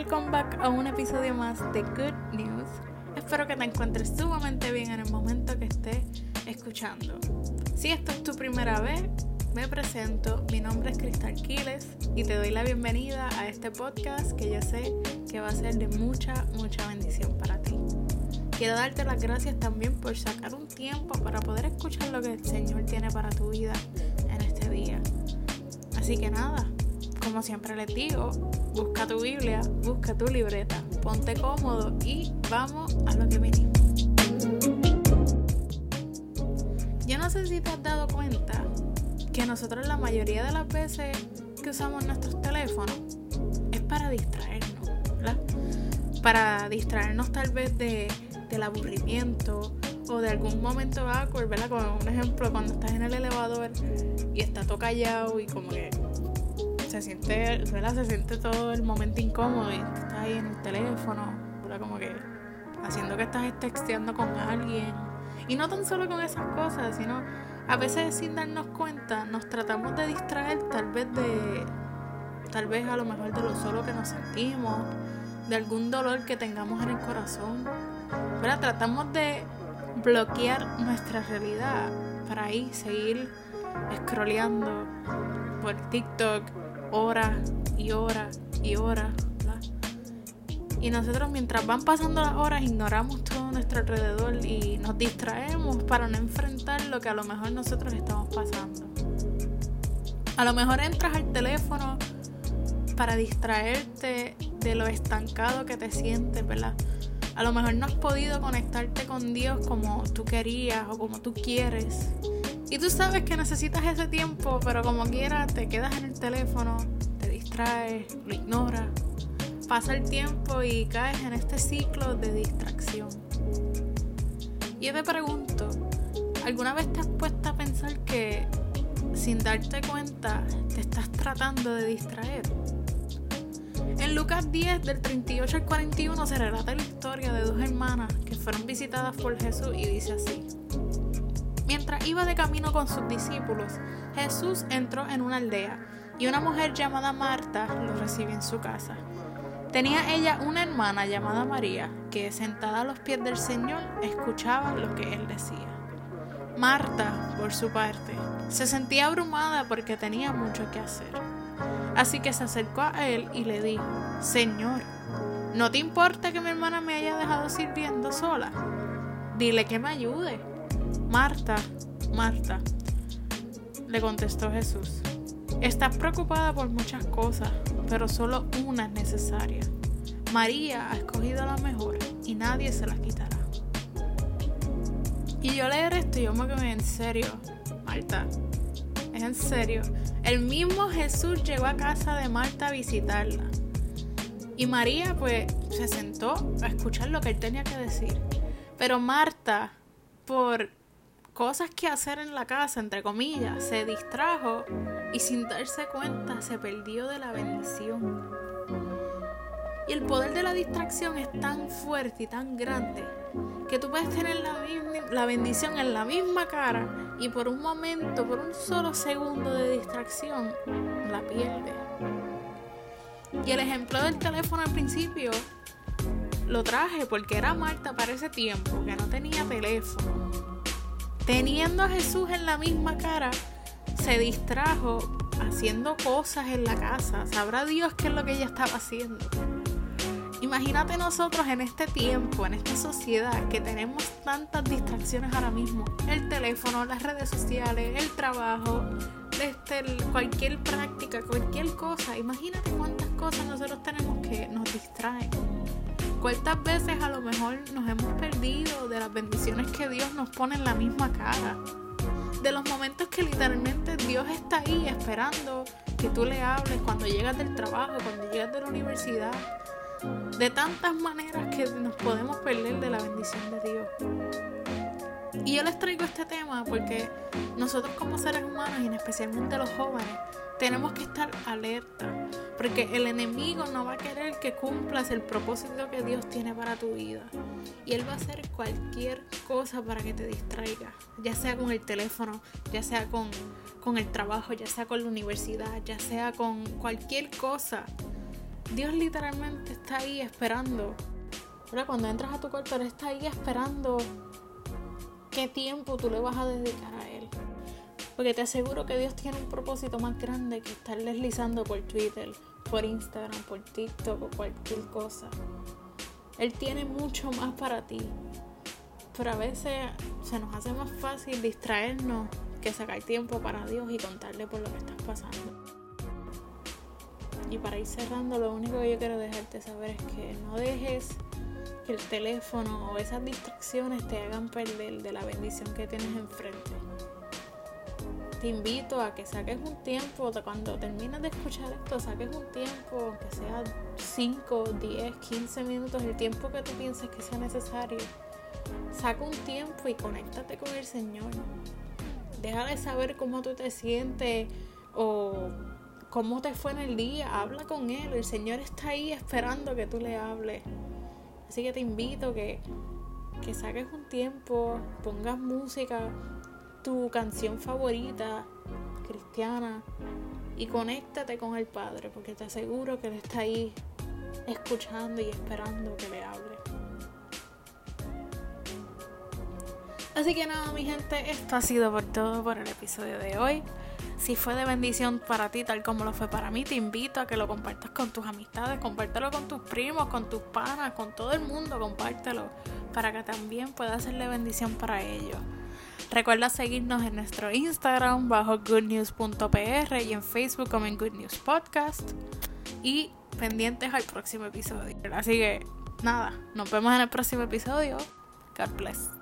welcome back a un episodio más de Good News. Espero que te encuentres sumamente bien en el momento que estés escuchando. Si esta es tu primera vez, me presento, mi nombre es Cristal Quiles y te doy la bienvenida a este podcast que yo sé que va a ser de mucha, mucha bendición para ti. Quiero darte las gracias también por sacar un tiempo para poder escuchar lo que el Señor tiene para tu vida en este día. Así que nada, como siempre les digo, busca tu Biblia, busca tu libreta, ponte cómodo y vamos a lo que venimos. Yo no sé si te has dado cuenta que nosotros la mayoría de las veces que usamos nuestros teléfonos es para distraernos, ¿verdad? Para distraernos tal vez de, del aburrimiento o de algún momento awkward, ¿verdad? Como un ejemplo, cuando estás en el elevador y está todo callado y como que se siente, ¿verdad? Se siente todo el momento incómodo y estás ahí en el teléfono, ¿verdad? Como que haciendo que estás texteando con alguien. Y no tan solo con esas cosas, sino a veces sin darnos cuenta nos tratamos de distraer tal vez de, tal vez a lo mejor de lo solo que nos sentimos, de algún dolor que tengamos en el corazón. ¿verdad? Tratamos de bloquear nuestra realidad para ahí seguir scrolleando por TikTok horas y horas y horas. Y nosotros mientras van pasando las horas ignoramos todo nuestro alrededor y nos distraemos para no enfrentar lo que a lo mejor nosotros estamos pasando. A lo mejor entras al teléfono para distraerte de lo estancado que te sientes, ¿verdad? A lo mejor no has podido conectarte con Dios como tú querías o como tú quieres. Y tú sabes que necesitas ese tiempo, pero como quieras te quedas en el teléfono, te distraes, lo ignoras. Pasa el tiempo y caes en este ciclo de distracción. Y yo te pregunto, ¿alguna vez te has puesto a pensar que sin darte cuenta te estás tratando de distraer? En Lucas 10, del 38 al 41, se relata la historia de dos hermanas que fueron visitadas por Jesús y dice así. Mientras iba de camino con sus discípulos, Jesús entró en una aldea y una mujer llamada Marta lo recibió en su casa. Tenía ella una hermana llamada María que sentada a los pies del Señor escuchaba lo que él decía. Marta, por su parte, se sentía abrumada porque tenía mucho que hacer. Así que se acercó a él y le dijo, Señor, ¿no te importa que mi hermana me haya dejado sirviendo sola? Dile que me ayude. Marta, Marta, le contestó Jesús, estás preocupada por muchas cosas, pero solo una es necesaria. María ha escogido la mejor y nadie se la quitará. Y yo leer esto y yo me quedé en serio, Marta, es en serio. El mismo Jesús llegó a casa de Marta a visitarla. Y María pues se sentó a escuchar lo que él tenía que decir. Pero Marta, por cosas que hacer en la casa, entre comillas, se distrajo y sin darse cuenta se perdió de la bendición. Y el poder de la distracción es tan fuerte y tan grande que tú puedes tener la, la bendición en la misma cara y por un momento, por un solo segundo de distracción, la pierdes. Y el ejemplo del teléfono al principio lo traje porque era Marta para ese tiempo, que no tenía teléfono. Teniendo a Jesús en la misma cara, se distrajo haciendo cosas en la casa. Sabrá Dios qué es lo que ella estaba haciendo. Imagínate nosotros en este tiempo, en esta sociedad, que tenemos tantas distracciones ahora mismo. El teléfono, las redes sociales, el trabajo, este, cualquier práctica, cualquier cosa. Imagínate cuántas cosas nosotros tenemos que nos distraen. ¿Cuántas veces a lo mejor nos hemos perdido de las bendiciones que Dios nos pone en la misma cara? De los momentos que literalmente Dios está ahí esperando que tú le hables cuando llegas del trabajo, cuando llegas de la universidad. De tantas maneras que nos podemos perder de la bendición de Dios. Y yo les traigo este tema porque nosotros como seres humanos y especialmente los jóvenes tenemos que estar alerta porque el enemigo no va a querer que cumplas el propósito que Dios tiene para tu vida. Y Él va a hacer cualquier cosa para que te distraiga, ya sea con el teléfono, ya sea con, con el trabajo, ya sea con la universidad, ya sea con cualquier cosa Dios literalmente está ahí esperando. Ahora cuando entras a tu cuarto, Él está ahí esperando qué tiempo tú le vas a dedicar a Él. Porque te aseguro que Dios tiene un propósito más grande que estar deslizando por Twitter, por Instagram, por TikTok o cualquier cosa. Él tiene mucho más para ti. Pero a veces se nos hace más fácil distraernos que sacar tiempo para Dios y contarle por lo que estás pasando. Y para ir cerrando, lo único que yo quiero dejarte saber es que no dejes el teléfono o esas distracciones te hagan perder de la bendición que tienes enfrente. Te invito a que saques un tiempo, cuando termines de escuchar esto, saques un tiempo, que sea 5, 10, 15 minutos, el tiempo que tú pienses que sea necesario. Saca un tiempo y conéctate con el Señor. Déjale saber cómo tú te sientes o cómo te fue en el día. Habla con Él. El Señor está ahí esperando que tú le hables. Así que te invito que, que saques un tiempo, pongas música, tu canción favorita cristiana y conéctate con el Padre porque te aseguro que Él está ahí escuchando y esperando que le hable. Así que nada, mi gente, esto ha sido por todo por el episodio de hoy. Si fue de bendición para ti, tal como lo fue para mí, te invito a que lo compartas con tus amistades, compártelo con tus primos, con tus panas, con todo el mundo, compártelo para que también pueda de bendición para ellos. Recuerda seguirnos en nuestro Instagram bajo goodnews.pr y en Facebook como en Good News Podcast. Y pendientes al próximo episodio. Así que nada, nos vemos en el próximo episodio. God bless.